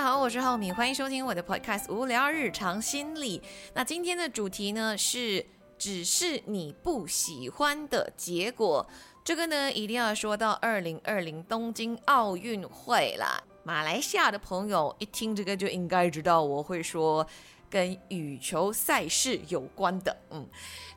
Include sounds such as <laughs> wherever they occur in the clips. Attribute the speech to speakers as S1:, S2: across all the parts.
S1: 家好，我是浩敏，欢迎收听我的 podcast《无聊日常心理》。那今天的主题呢是，只是你不喜欢的结果。这个呢一定要说到二零二零东京奥运会啦。马来西亚的朋友一听这个就应该知道，我会说跟羽球赛事有关的。嗯，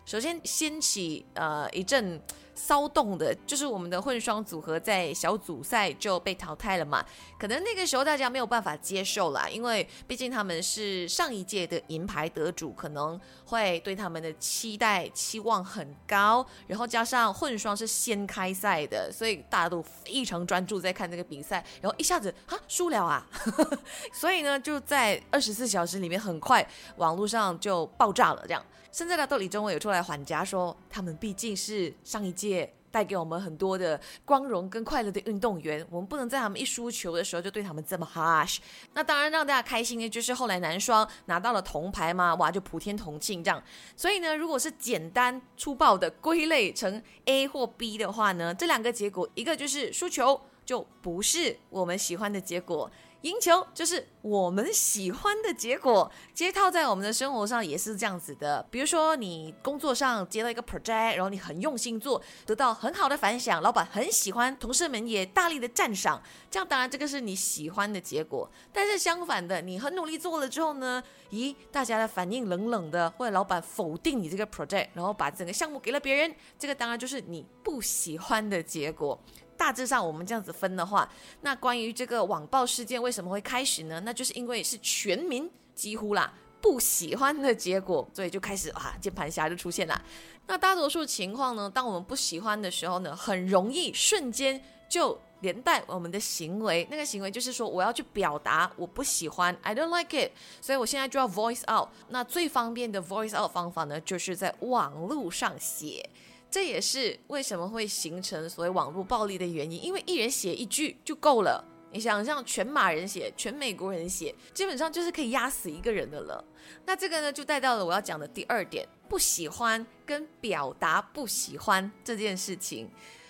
S1: 首先掀起呃一阵。骚动的，就是我们的混双组合在小组赛就被淘汰了嘛？可能那个时候大家没有办法接受啦，因为毕竟他们是上一届的银牌得主，可能会对他们的期待期望很高。然后加上混双是先开赛的，所以大家都非常专注在看这个比赛。然后一下子啊输了啊，<laughs> 所以呢就在二十四小时里面，很快网络上就爆炸了，这样。现在的斗李中伟有出来缓颊说，他们毕竟是上一届界带给我们很多的光荣跟快乐的运动员，我们不能在他们一输球的时候就对他们这么 harsh。那当然让大家开心的就是后来男双拿到了铜牌嘛，哇，就普天同庆这样。所以呢，如果是简单粗暴的归类成 A 或 B 的话呢，这两个结果，一个就是输球就不是我们喜欢的结果。赢球就是我们喜欢的结果，接套在我们的生活上也是这样子的。比如说，你工作上接到一个 project，然后你很用心做，得到很好的反响，老板很喜欢，同事们也大力的赞赏，这样当然这个是你喜欢的结果。但是相反的，你很努力做了之后呢，咦，大家的反应冷冷的，或者老板否定你这个 project，然后把整个项目给了别人，这个当然就是你不喜欢的结果。大致上，我们这样子分的话，那关于这个网暴事件为什么会开始呢？那就是因为是全民几乎啦不喜欢的结果，所以就开始啊键盘侠就出现了。那大多数情况呢，当我们不喜欢的时候呢，很容易瞬间就连带我们的行为，那个行为就是说我要去表达我不喜欢，I don't like it，所以我现在就要 voice out。那最方便的 voice out 方法呢，就是在网络上写。这也是为什么会形成所谓网络暴力的原因，因为一人写一句就够了。你想象全马人写，全美国人写，基本上就是可以压死一个人的了。那这个呢，就带到了我要讲的第二点：不喜欢跟表达不喜欢这件事情。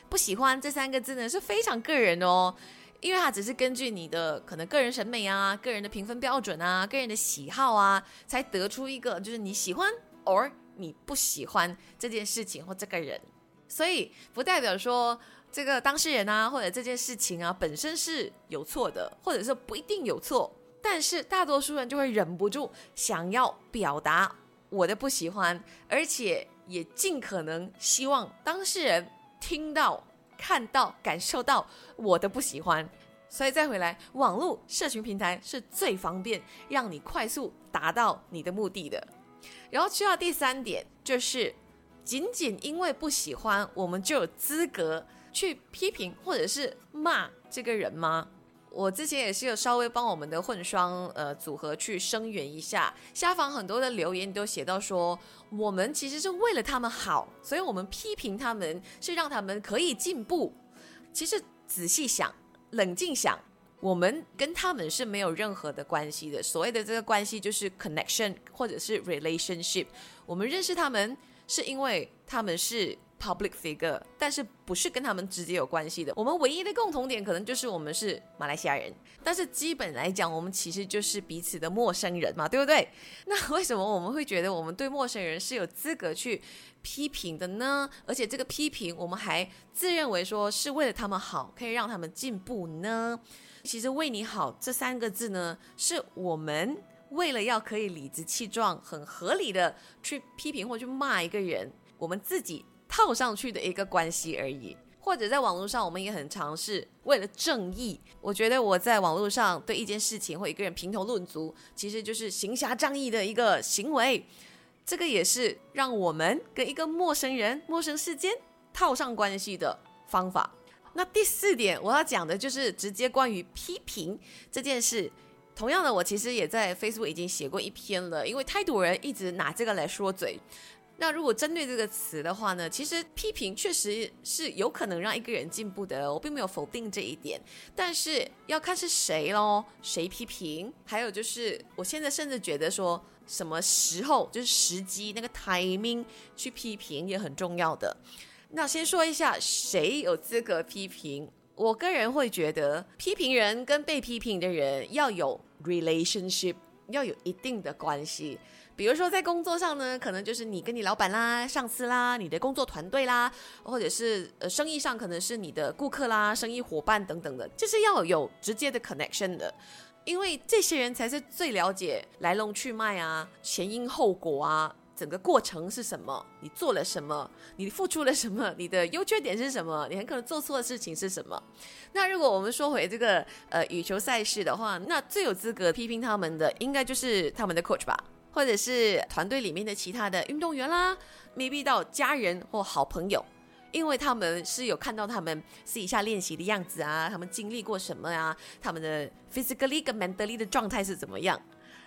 S1: 不喜欢这三个字呢是非常个人哦，因为它只是根据你的可能个人审美啊、个人的评分标准啊、个人的喜好啊，才得出一个就是你喜欢 or。你不喜欢这件事情或这个人，所以不代表说这个当事人啊或者这件事情啊本身是有错的，或者是不一定有错。但是大多数人就会忍不住想要表达我的不喜欢，而且也尽可能希望当事人听到、看到、感受到我的不喜欢。所以再回来，网络社群平台是最方便让你快速达到你的目的的。然后去到第三点，就是仅仅因为不喜欢，我们就有资格去批评或者是骂这个人吗？我之前也是有稍微帮我们的混双呃组合去声援一下，下方很多的留言都写到说，我们其实是为了他们好，所以我们批评他们是让他们可以进步。其实仔细想，冷静想。我们跟他们是没有任何的关系的。所谓的这个关系就是 connection 或者是 relationship。我们认识他们是因为他们是 public figure，但是不是跟他们直接有关系的。我们唯一的共同点可能就是我们是马来西亚人，但是基本来讲，我们其实就是彼此的陌生人嘛，对不对？<laughs> 那为什么我们会觉得我们对陌生人是有资格去批评的呢？而且这个批评我们还自认为说是为了他们好，可以让他们进步呢？其实“为你好”这三个字呢，是我们为了要可以理直气壮、很合理的去批评或去骂一个人，我们自己套上去的一个关系而已。或者在网络上，我们也很尝试为了正义。我觉得我在网络上对一件事情或一个人评头论足，其实就是行侠仗义的一个行为。这个也是让我们跟一个陌生人、陌生世间套上关系的方法。那第四点我要讲的就是直接关于批评这件事。同样的，我其实也在 Facebook 已经写过一篇了，因为太多人一直拿这个来说嘴。那如果针对这个词的话呢，其实批评确实是有可能让一个人进步的，我并没有否定这一点。但是要看是谁喽，谁批评，还有就是我现在甚至觉得说什么时候就是时机那个 timing 去批评也很重要的。那先说一下，谁有资格批评？我个人会觉得，批评人跟被批评的人要有 relationship 要有一定的关系。比如说在工作上呢，可能就是你跟你老板啦、上司啦、你的工作团队啦，或者是呃生意上可能是你的顾客啦、生意伙伴等等的，就是要有直接的 connection 的，因为这些人才是最了解来龙去脉啊、前因后果啊、整个过程是什么，你做了什么，你付出了什么，你的优缺点是什么，你很可能做错的事情是什么。那如果我们说回这个呃羽球赛事的话，那最有资格批评他们的，应该就是他们的 coach 吧。或者是团队里面的其他的运动员啦，maybe 到家人或好朋友，因为他们是有看到他们私底下练习的样子啊，他们经历过什么啊，他们的 physically 跟 mentally 的状态是怎么样？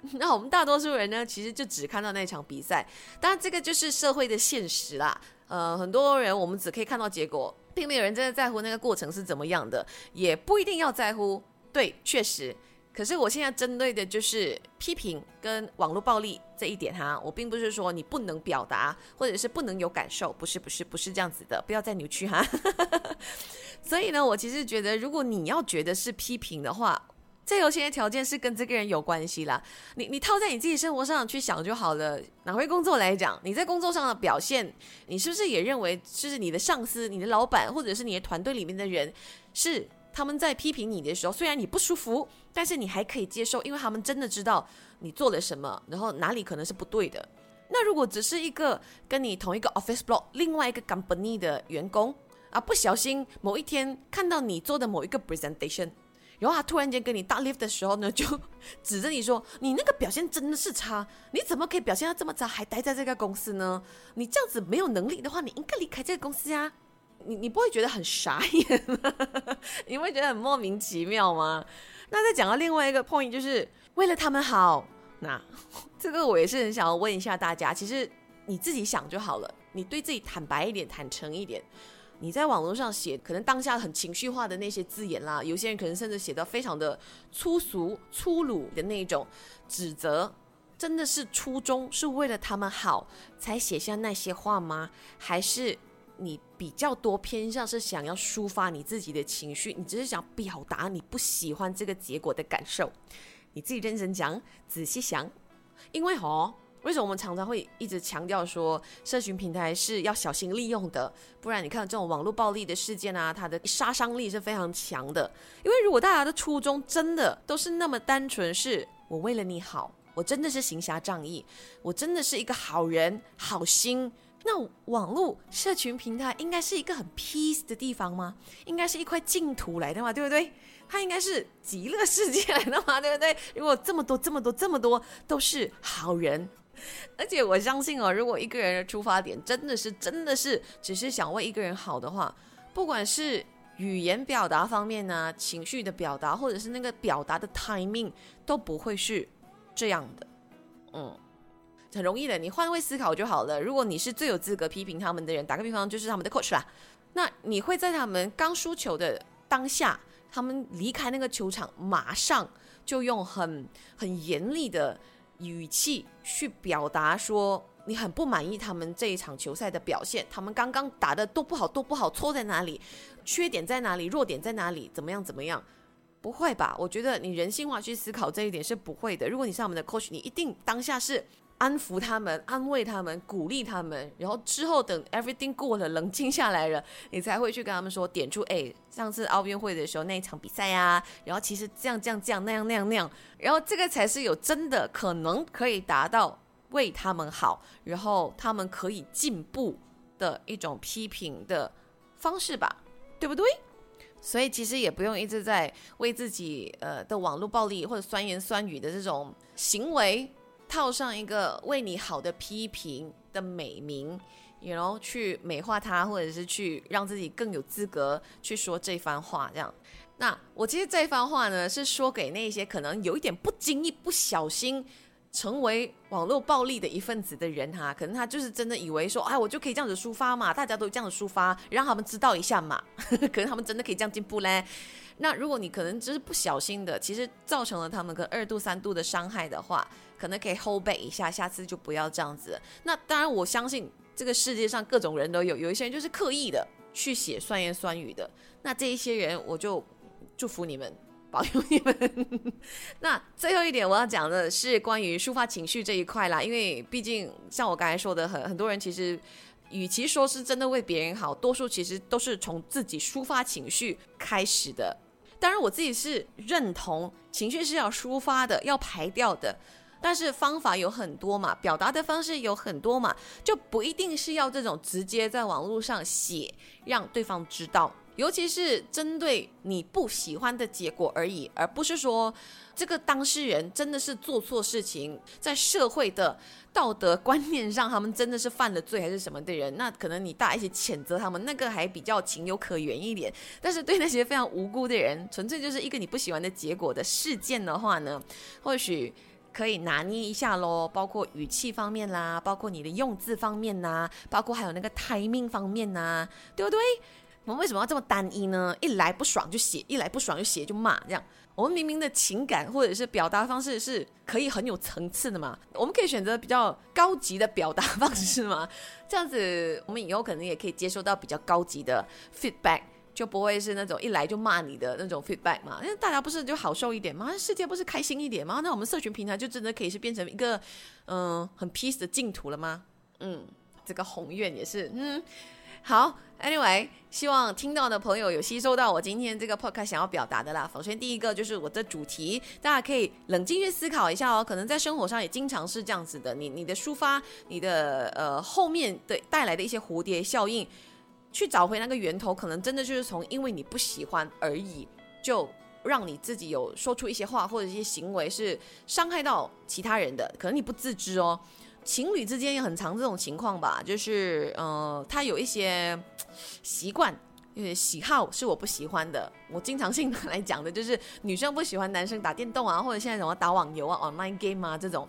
S1: <laughs> 那我们大多数人呢，其实就只看到那场比赛，当然这个就是社会的现实啦。呃，很多人我们只可以看到结果，并没有人真的在乎那个过程是怎么样的，也不一定要在乎。对，确实。可是我现在针对的就是批评跟网络暴力这一点哈，我并不是说你不能表达或者是不能有感受，不是不是不是这样子的，不要再扭曲哈。<laughs> 所以呢，我其实觉得，如果你要觉得是批评的话，这有些条件是跟这个人有关系啦。你你套在你自己生活上去想就好了。拿回工作来讲，你在工作上的表现，你是不是也认为就是你的上司、你的老板或者是你的团队里面的人是？他们在批评你的时候，虽然你不舒服，但是你还可以接受，因为他们真的知道你做了什么，然后哪里可能是不对的。那如果只是一个跟你同一个 office block 另外一个 company 的员工啊，不小心某一天看到你做的某一个 presentation，然后他突然间跟你大 lift 的时候呢，就指着你说：“你那个表现真的是差，你怎么可以表现到这么差，还待在这个公司呢？你这样子没有能力的话，你应该离开这个公司啊！”你你不会觉得很傻眼吗？<laughs> 你会觉得很莫名其妙吗？那再讲到另外一个 point，就是为了他们好。那 <laughs> 这个我也是很想要问一下大家，其实你自己想就好了，你对自己坦白一点，坦诚一点。你在网络上写，可能当下很情绪化的那些字眼啦，有些人可能甚至写到非常的粗俗、粗鲁的那种指责，真的是初衷是为了他们好才写下那些话吗？还是？你比较多偏向是想要抒发你自己的情绪，你只是想表达你不喜欢这个结果的感受。你自己认真讲，仔细想，因为哦，为什么我们常常会一直强调说，社群平台是要小心利用的？不然你看这种网络暴力的事件啊，它的杀伤力是非常强的。因为如果大家的初衷真的都是那么单纯，是我为了你好，我真的是行侠仗义，我真的是一个好人，好心。那网络社群平台应该是一个很 peace 的地方吗？应该是一块净土来的嘛，对不对？它应该是极乐世界来的嘛，<laughs> 对不对？如果这么多、这么多、这么多都是好人，而且我相信哦，如果一个人的出发点真的是、真的是只是想为一个人好的话，不管是语言表达方面呢，情绪的表达，或者是那个表达的 timing，都不会是这样的，嗯。很容易的，你换位思考就好了。如果你是最有资格批评他们的人，打个比方，就是他们的 coach 啦，那你会在他们刚输球的当下，他们离开那个球场，马上就用很很严厉的语气去表达说你很不满意他们这一场球赛的表现，他们刚刚打的都不好，都不好，错在哪里，缺点在哪里，弱点在哪里，怎么样怎么样？不会吧？我觉得你人性化去思考这一点是不会的。如果你是他们的 coach，你一定当下是。安抚他们，安慰他们，鼓励他们，然后之后等 everything 过了，冷静下来了，你才会去跟他们说，点出哎，上次奥运会的时候那一场比赛呀，然后其实这样这样这样那样那样那样，然后这个才是有真的可能可以达到为他们好，然后他们可以进步的一种批评的方式吧，对不对？所以其实也不用一直在为自己呃的网络暴力或者酸言酸语的这种行为。套上一个为你好的批评的美名，然后去美化他，或者是去让自己更有资格去说这番话。这样，那我其实这番话呢，是说给那些可能有一点不经意、不小心成为网络暴力的一份子的人哈。可能他就是真的以为说，哎，我就可以这样子抒发嘛，大家都这样子抒发，让他们知道一下嘛。<laughs> 可能他们真的可以这样进步嘞。那如果你可能只是不小心的，其实造成了他们个二度、三度的伤害的话。可能可以 hold back 一下，下次就不要这样子。那当然，我相信这个世界上各种人都有，有一些人就是刻意的去写酸言酸语的。那这一些人，我就祝福你们。保佑你们。那最后一点我要讲的是关于抒发情绪这一块啦，因为毕竟像我刚才说的，很很多人其实，与其说是真的为别人好，多数其实都是从自己抒发情绪开始的。当然，我自己是认同情绪是要抒发的，要排掉的。但是方法有很多嘛，表达的方式有很多嘛，就不一定是要这种直接在网络上写让对方知道，尤其是针对你不喜欢的结果而已，而不是说这个当事人真的是做错事情，在社会的道德观念上，他们真的是犯了罪还是什么的人，那可能你大一起谴责他们，那个还比较情有可原一点。但是对那些非常无辜的人，纯粹就是一个你不喜欢的结果的事件的话呢，或许。可以拿捏一下喽，包括语气方面啦，包括你的用字方面呐，包括还有那个 timing 方面呐，对不对？我们为什么要这么单一呢？一来不爽就写，一来不爽就写就骂，这样我们明明的情感或者是表达方式是可以很有层次的嘛？我们可以选择比较高级的表达方式嘛？这样子我们以后可能也可以接收到比较高级的 feedback。就不会是那种一来就骂你的那种 feedback 嘛？因为大家不是就好受一点吗？世界不是开心一点吗？那我们社群平台就真的可以是变成一个嗯很 peace 的净土了吗？嗯，这个宏愿也是嗯好。Anyway，希望听到的朋友有吸收到我今天这个 podcast 想要表达的啦。首先第一个就是我的主题，大家可以冷静去思考一下哦。可能在生活上也经常是这样子的，你你的抒发，你的呃后面的带来的一些蝴蝶效应。去找回那个源头，可能真的就是从因为你不喜欢而已，就让你自己有说出一些话或者一些行为是伤害到其他人的，可能你不自知哦。情侣之间也很常这种情况吧，就是呃，他有一些习惯、有些喜好是我不喜欢的。我经常性的来讲的就是女生不喜欢男生打电动啊，或者现在什么打网游啊、online game 啊这种，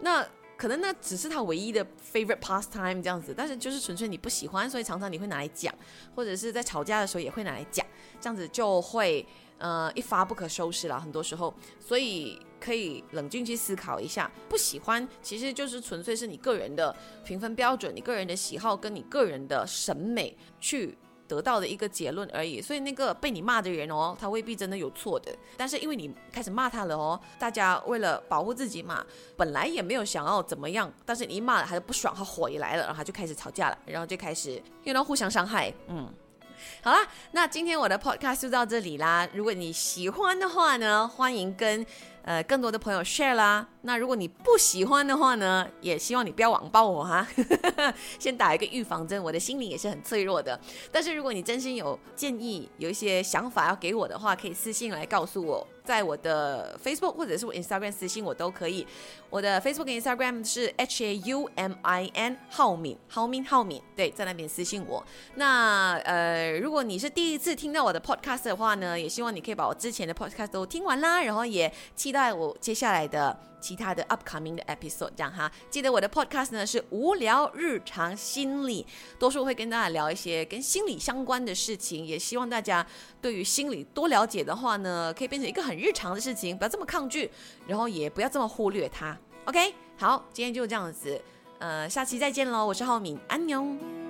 S1: 那。可能那只是他唯一的 favorite pastime 这样子，但是就是纯粹你不喜欢，所以常常你会拿来讲，或者是在吵架的时候也会拿来讲，这样子就会呃一发不可收拾了。很多时候，所以可以冷静去思考一下，不喜欢其实就是纯粹是你个人的评分标准，你个人的喜好跟你个人的审美去。得到的一个结论而已，所以那个被你骂的人哦，他未必真的有错的。但是因为你开始骂他了哦，大家为了保护自己嘛，本来也没有想要怎么样，但是你一骂了，他就不爽，他火也来了，然后他就开始吵架了，然后就开始又能互相伤害。嗯，好啦，那今天我的 podcast 就到这里啦。如果你喜欢的话呢，欢迎跟。呃，更多的朋友 share 啦。那如果你不喜欢的话呢，也希望你不要网暴我哈，<laughs> 先打一个预防针。我的心灵也是很脆弱的。但是如果你真心有建议，有一些想法要给我的话，可以私信来告诉我。在我的 Facebook 或者是我 Instagram 私信我都可以。我的 Facebook 跟 Instagram 是 H A U M I N 浩敏，浩敏浩敏，对，在那边私信我。那呃，如果你是第一次听到我的 Podcast 的话呢，也希望你可以把我之前的 Podcast 都听完啦，然后也期待我接下来的。其他的 upcoming 的 episode 这样哈，记得我的 podcast 呢是无聊日常心理，多数会跟大家聊一些跟心理相关的事情，也希望大家对于心理多了解的话呢，可以变成一个很日常的事情，不要这么抗拒，然后也不要这么忽略它。OK，好，今天就这样子，呃，下期再见喽，我是浩敏，安妞。